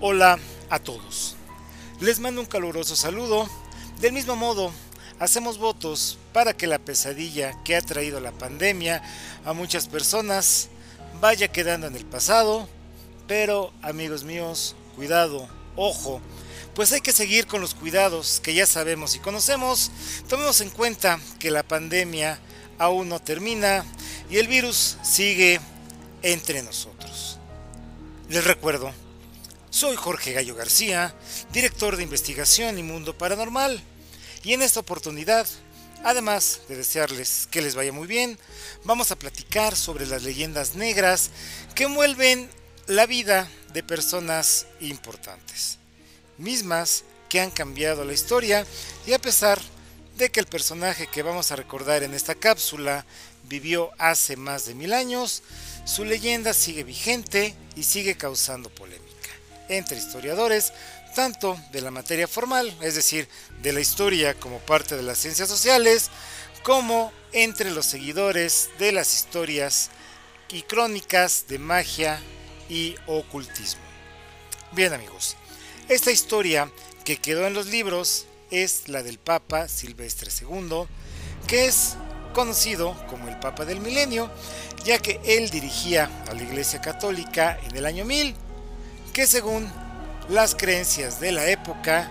Hola a todos. Les mando un caluroso saludo. Del mismo modo, hacemos votos para que la pesadilla que ha traído la pandemia a muchas personas vaya quedando en el pasado. Pero, amigos míos, cuidado, ojo, pues hay que seguir con los cuidados que ya sabemos y conocemos. Tomemos en cuenta que la pandemia aún no termina y el virus sigue entre nosotros. Les recuerdo soy Jorge Gallo García, director de investigación y mundo paranormal, y en esta oportunidad, además de desearles que les vaya muy bien, vamos a platicar sobre las leyendas negras que envuelven la vida de personas importantes, mismas que han cambiado la historia y a pesar de que el personaje que vamos a recordar en esta cápsula vivió hace más de mil años, su leyenda sigue vigente y sigue causando polémica entre historiadores, tanto de la materia formal, es decir, de la historia como parte de las ciencias sociales, como entre los seguidores de las historias y crónicas de magia y ocultismo. Bien amigos, esta historia que quedó en los libros es la del Papa Silvestre II, que es conocido como el Papa del Milenio, ya que él dirigía a la Iglesia Católica en el año 1000 que según las creencias de la época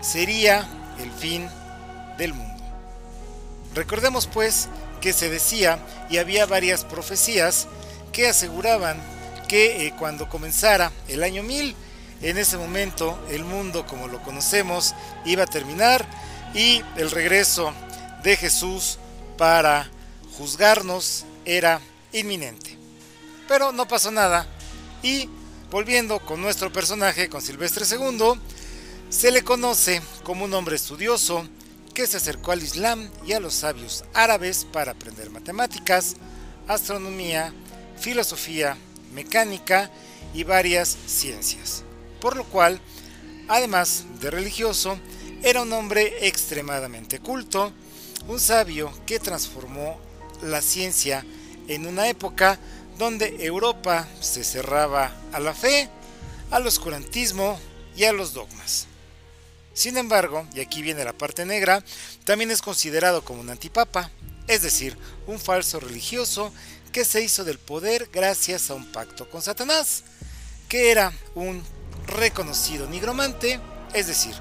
sería el fin del mundo. Recordemos pues que se decía y había varias profecías que aseguraban que eh, cuando comenzara el año 1000, en ese momento el mundo como lo conocemos iba a terminar y el regreso de Jesús para juzgarnos era inminente. Pero no pasó nada y Volviendo con nuestro personaje, con Silvestre II, se le conoce como un hombre estudioso que se acercó al Islam y a los sabios árabes para aprender matemáticas, astronomía, filosofía, mecánica y varias ciencias. Por lo cual, además de religioso, era un hombre extremadamente culto, un sabio que transformó la ciencia en una época donde Europa se cerraba a la fe, al oscurantismo y a los dogmas. Sin embargo, y aquí viene la parte negra, también es considerado como un antipapa, es decir, un falso religioso que se hizo del poder gracias a un pacto con Satanás, que era un reconocido nigromante, es decir,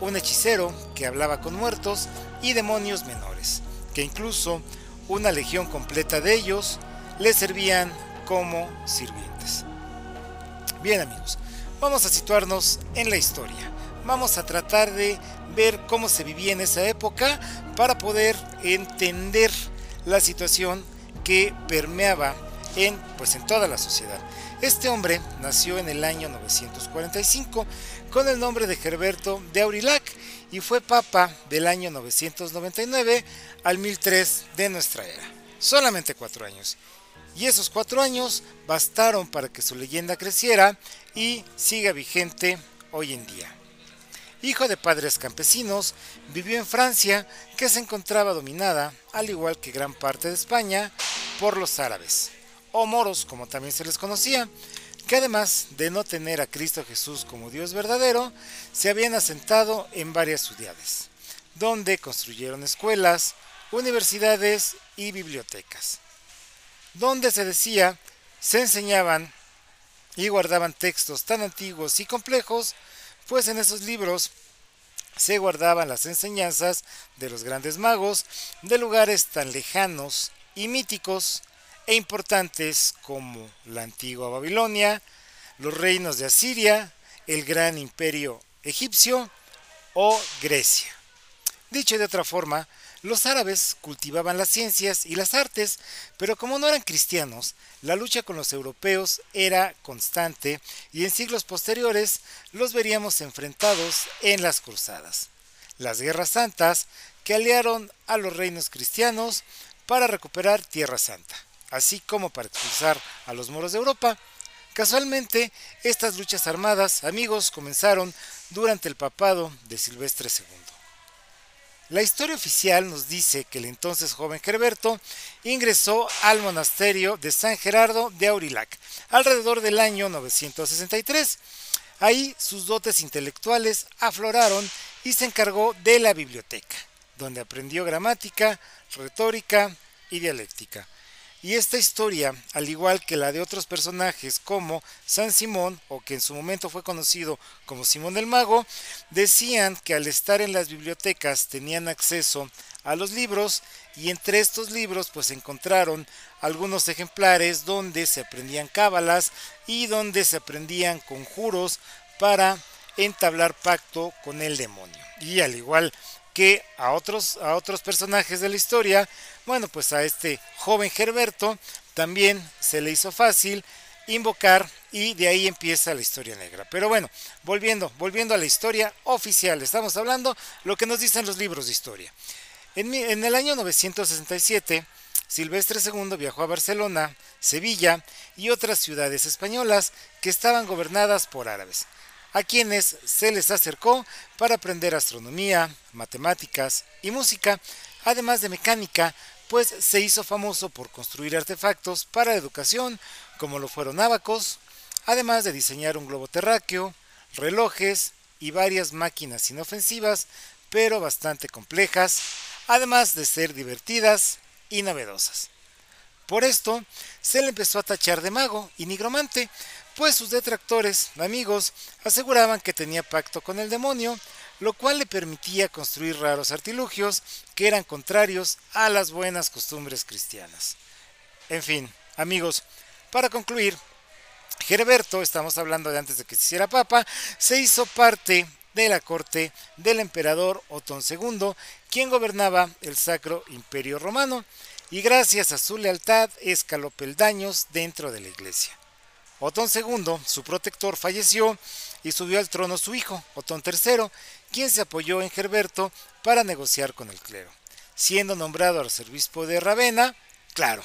un hechicero que hablaba con muertos y demonios menores, que incluso una legión completa de ellos le servían como sirvientes. Bien amigos, vamos a situarnos en la historia. Vamos a tratar de ver cómo se vivía en esa época para poder entender la situación que permeaba en, pues, en toda la sociedad. Este hombre nació en el año 945 con el nombre de Gerberto de Aurillac y fue papa del año 999 al 1003 de nuestra era. Solamente cuatro años y esos cuatro años bastaron para que su leyenda creciera y siga vigente hoy en día. Hijo de padres campesinos, vivió en Francia, que se encontraba dominada, al igual que gran parte de España, por los árabes, o moros como también se les conocía, que además de no tener a Cristo Jesús como Dios verdadero, se habían asentado en varias ciudades, donde construyeron escuelas, universidades y bibliotecas donde se decía se enseñaban y guardaban textos tan antiguos y complejos, pues en esos libros se guardaban las enseñanzas de los grandes magos de lugares tan lejanos y míticos e importantes como la antigua Babilonia, los reinos de Asiria, el gran imperio egipcio o Grecia. Dicho de otra forma, los árabes cultivaban las ciencias y las artes, pero como no eran cristianos, la lucha con los europeos era constante y en siglos posteriores los veríamos enfrentados en las cruzadas, las guerras santas que aliaron a los reinos cristianos para recuperar Tierra Santa, así como para expulsar a los moros de Europa. Casualmente, estas luchas armadas, amigos, comenzaron durante el papado de Silvestre II. La historia oficial nos dice que el entonces joven Gerberto ingresó al monasterio de San Gerardo de Aurillac alrededor del año 963. Ahí sus dotes intelectuales afloraron y se encargó de la biblioteca, donde aprendió gramática, retórica y dialéctica. Y esta historia, al igual que la de otros personajes como San Simón, o que en su momento fue conocido como Simón el Mago, decían que al estar en las bibliotecas tenían acceso a los libros y entre estos libros pues encontraron algunos ejemplares donde se aprendían cábalas y donde se aprendían conjuros para entablar pacto con el demonio. Y al igual que a otros, a otros personajes de la historia, bueno, pues a este joven Gerberto también se le hizo fácil invocar y de ahí empieza la historia negra. Pero bueno, volviendo, volviendo a la historia oficial, estamos hablando lo que nos dicen los libros de historia. En, en el año 967, Silvestre II viajó a Barcelona, Sevilla y otras ciudades españolas que estaban gobernadas por árabes a quienes se les acercó para aprender astronomía, matemáticas y música, además de mecánica, pues se hizo famoso por construir artefactos para la educación, como lo fueron abacos, además de diseñar un globo terráqueo, relojes y varias máquinas inofensivas, pero bastante complejas, además de ser divertidas y novedosas. Por esto, se le empezó a tachar de mago y nigromante, pues sus detractores, amigos, aseguraban que tenía pacto con el demonio, lo cual le permitía construir raros artilugios que eran contrarios a las buenas costumbres cristianas. En fin, amigos, para concluir, Gerberto, estamos hablando de antes de que se hiciera papa, se hizo parte de la corte del emperador Otón II, quien gobernaba el Sacro Imperio Romano, y gracias a su lealtad escaló peldaños dentro de la iglesia. Otón II, su protector, falleció y subió al trono su hijo, Otón III, quien se apoyó en Gerberto para negociar con el clero, siendo nombrado arzobispo de Ravenna, claro,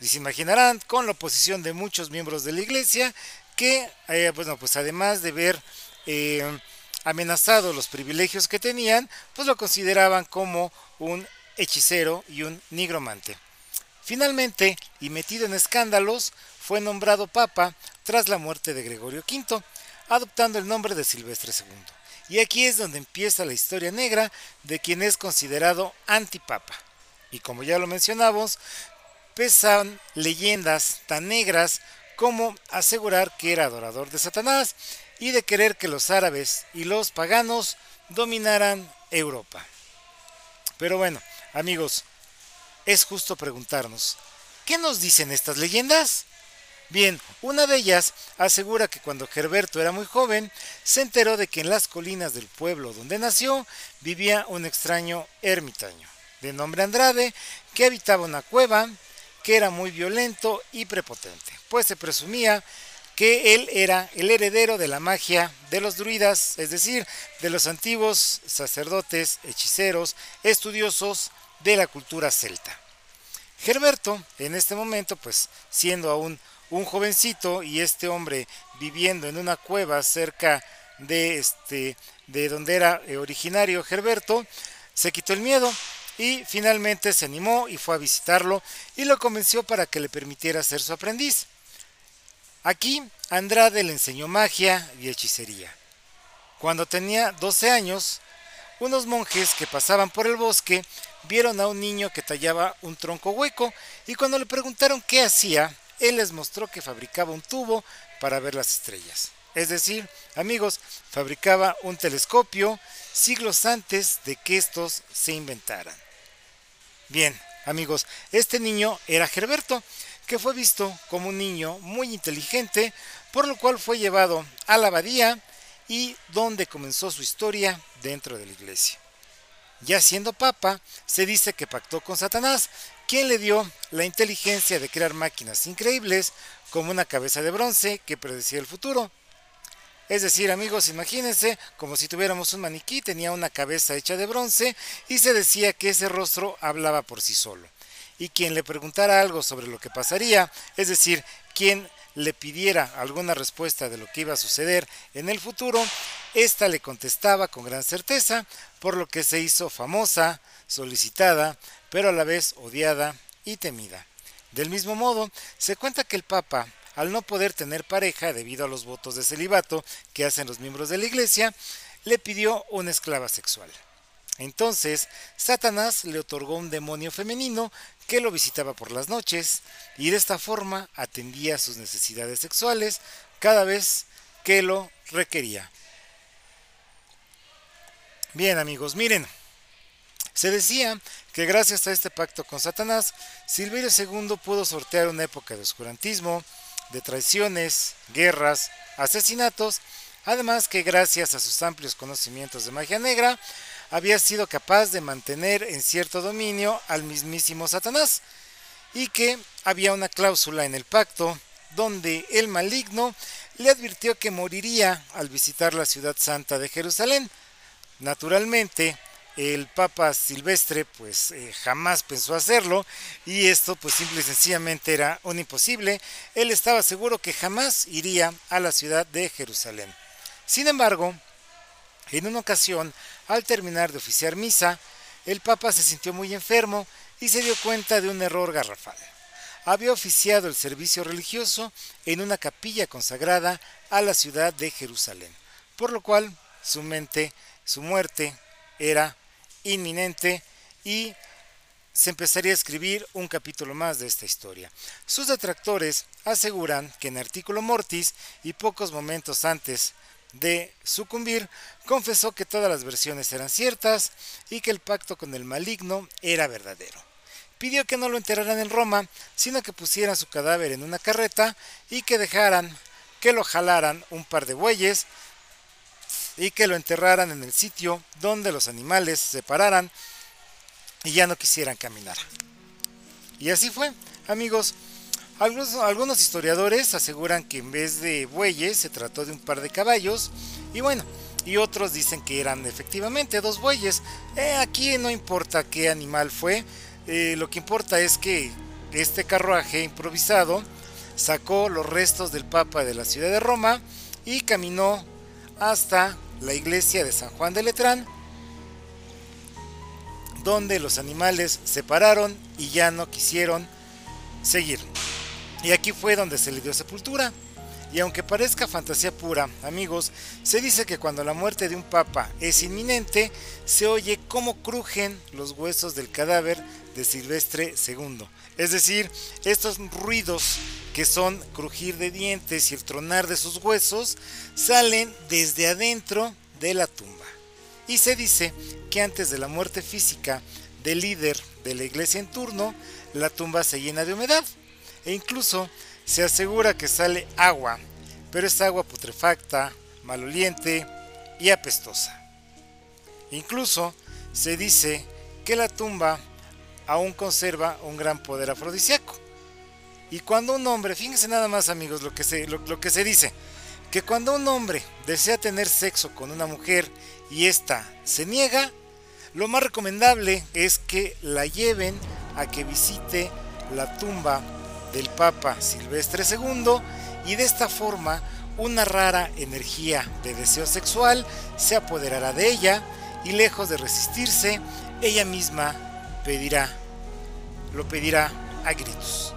y se imaginarán con la oposición de muchos miembros de la iglesia que, eh, bueno, pues además de ver eh, amenazado los privilegios que tenían, pues lo consideraban como un hechicero y un nigromante. Finalmente, y metido en escándalos, fue nombrado papa tras la muerte de Gregorio V, adoptando el nombre de Silvestre II. Y aquí es donde empieza la historia negra de quien es considerado antipapa. Y como ya lo mencionamos, pesan leyendas tan negras como asegurar que era adorador de Satanás y de querer que los árabes y los paganos dominaran Europa. Pero bueno, amigos, es justo preguntarnos, ¿qué nos dicen estas leyendas? Bien, una de ellas asegura que cuando Gerberto era muy joven, se enteró de que en las colinas del pueblo donde nació vivía un extraño ermitaño, de nombre Andrade, que habitaba una cueva, que era muy violento y prepotente, pues se presumía que él era el heredero de la magia de los druidas, es decir, de los antiguos sacerdotes, hechiceros, estudiosos de la cultura celta. Gerberto, en este momento, pues siendo aún un jovencito y este hombre viviendo en una cueva cerca de este de donde era eh, originario Gerberto, se quitó el miedo y finalmente se animó y fue a visitarlo y lo convenció para que le permitiera ser su aprendiz. Aquí Andrade le enseñó magia y hechicería. Cuando tenía 12 años, unos monjes que pasaban por el bosque vieron a un niño que tallaba un tronco hueco y cuando le preguntaron qué hacía, él les mostró que fabricaba un tubo para ver las estrellas. Es decir, amigos, fabricaba un telescopio siglos antes de que estos se inventaran. Bien, amigos, este niño era Gerberto, que fue visto como un niño muy inteligente, por lo cual fue llevado a la abadía y donde comenzó su historia dentro de la iglesia. Ya siendo papa, se dice que pactó con Satanás, quien le dio la inteligencia de crear máquinas increíbles como una cabeza de bronce que predecía el futuro. Es decir, amigos, imagínense como si tuviéramos un maniquí, tenía una cabeza hecha de bronce y se decía que ese rostro hablaba por sí solo. Y quien le preguntara algo sobre lo que pasaría, es decir, quien le pidiera alguna respuesta de lo que iba a suceder en el futuro, ésta le contestaba con gran certeza, por lo que se hizo famosa, solicitada, pero a la vez odiada y temida. Del mismo modo, se cuenta que el Papa, al no poder tener pareja debido a los votos de celibato que hacen los miembros de la Iglesia, le pidió una esclava sexual. Entonces, Satanás le otorgó un demonio femenino que lo visitaba por las noches y de esta forma atendía sus necesidades sexuales cada vez que lo requería. Bien amigos, miren, se decía que gracias a este pacto con Satanás, Silverio II pudo sortear una época de oscurantismo, de traiciones, guerras, asesinatos, además que gracias a sus amplios conocimientos de magia negra, había sido capaz de mantener en cierto dominio al mismísimo Satanás, y que había una cláusula en el pacto donde el maligno le advirtió que moriría al visitar la ciudad santa de Jerusalén. Naturalmente, el Papa Silvestre pues eh, jamás pensó hacerlo y esto pues simple y sencillamente era un imposible. Él estaba seguro que jamás iría a la ciudad de Jerusalén. Sin embargo, en una ocasión al terminar de oficiar misa, el Papa se sintió muy enfermo y se dio cuenta de un error garrafal. Había oficiado el servicio religioso en una capilla consagrada a la ciudad de Jerusalén, por lo cual su mente, su muerte era inminente y se empezaría a escribir un capítulo más de esta historia. Sus detractores aseguran que en Artículo Mortis y pocos momentos antes de sucumbir, confesó que todas las versiones eran ciertas y que el pacto con el maligno era verdadero. Pidió que no lo enterraran en Roma, sino que pusieran su cadáver en una carreta y que dejaran que lo jalaran un par de bueyes y que lo enterraran en el sitio donde los animales se pararan y ya no quisieran caminar. Y así fue, amigos. Algunos, historiadores aseguran que en vez de bueyes se trató de un par de caballos y bueno, y otros dicen que eran efectivamente dos bueyes. Eh, aquí no importa qué animal fue, eh, lo que importa es que este carruaje improvisado sacó los restos del Papa de la ciudad de Roma y caminó hasta la iglesia de San Juan de Letrán, donde los animales se pararon y ya no quisieron seguir. Y aquí fue donde se le dio sepultura. Y aunque parezca fantasía pura, amigos, se dice que cuando la muerte de un papa es inminente, se oye cómo crujen los huesos del cadáver de Silvestre II. Es decir, estos ruidos que son crujir de dientes y el tronar de sus huesos, salen desde adentro de la tumba. Y se dice que antes de la muerte física del líder de la iglesia en turno, la tumba se llena de humedad e incluso se asegura que sale agua, pero es agua putrefacta, maloliente y apestosa. Incluso se dice que la tumba aún conserva un gran poder afrodisíaco. Y cuando un hombre, fíjense nada más amigos lo que se, lo, que se dice, que cuando un hombre desea tener sexo con una mujer y ésta se niega, lo más recomendable es que la lleven a que visite la tumba del Papa Silvestre II y de esta forma una rara energía de deseo sexual se apoderará de ella y lejos de resistirse, ella misma pedirá, lo pedirá a gritos.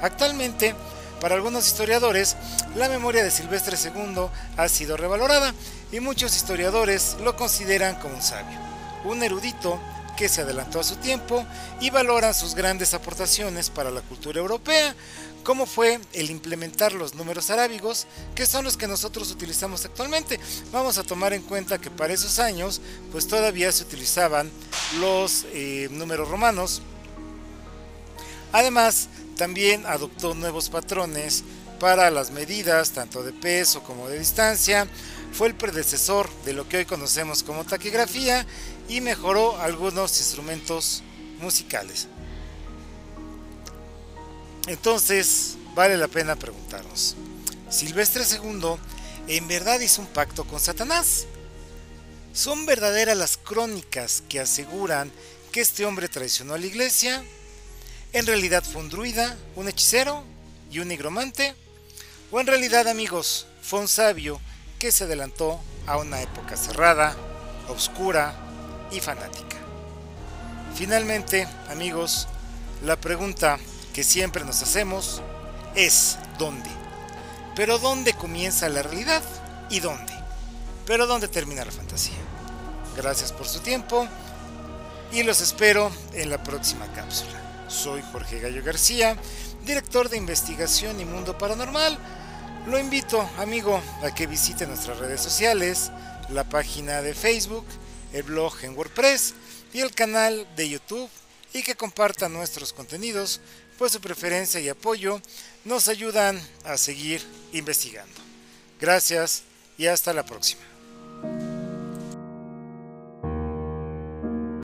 Actualmente, para algunos historiadores, la memoria de Silvestre II ha sido revalorada y muchos historiadores lo consideran como un sabio, un erudito que se adelantó a su tiempo y valoran sus grandes aportaciones para la cultura europea, como fue el implementar los números arábigos, que son los que nosotros utilizamos actualmente. Vamos a tomar en cuenta que para esos años, pues todavía se utilizaban los eh, números romanos. Además, también adoptó nuevos patrones para las medidas, tanto de peso como de distancia. Fue el predecesor de lo que hoy conocemos como taquigrafía y mejoró algunos instrumentos musicales. Entonces, vale la pena preguntarnos, ¿Silvestre II en verdad hizo un pacto con Satanás? ¿Son verdaderas las crónicas que aseguran que este hombre traicionó a la iglesia? ¿En realidad fue un druida, un hechicero y un nigromante? O en realidad amigos, fue un sabio que se adelantó a una época cerrada, oscura y fanática. Finalmente, amigos, la pregunta que siempre nos hacemos es ¿dónde? Pero ¿dónde comienza la realidad y dónde? Pero ¿dónde termina la fantasía? Gracias por su tiempo y los espero en la próxima cápsula. Soy Jorge Gallo García, director de investigación y mundo paranormal. Lo invito, amigo, a que visite nuestras redes sociales, la página de Facebook, el blog en WordPress y el canal de YouTube y que comparta nuestros contenidos, pues su preferencia y apoyo nos ayudan a seguir investigando. Gracias y hasta la próxima.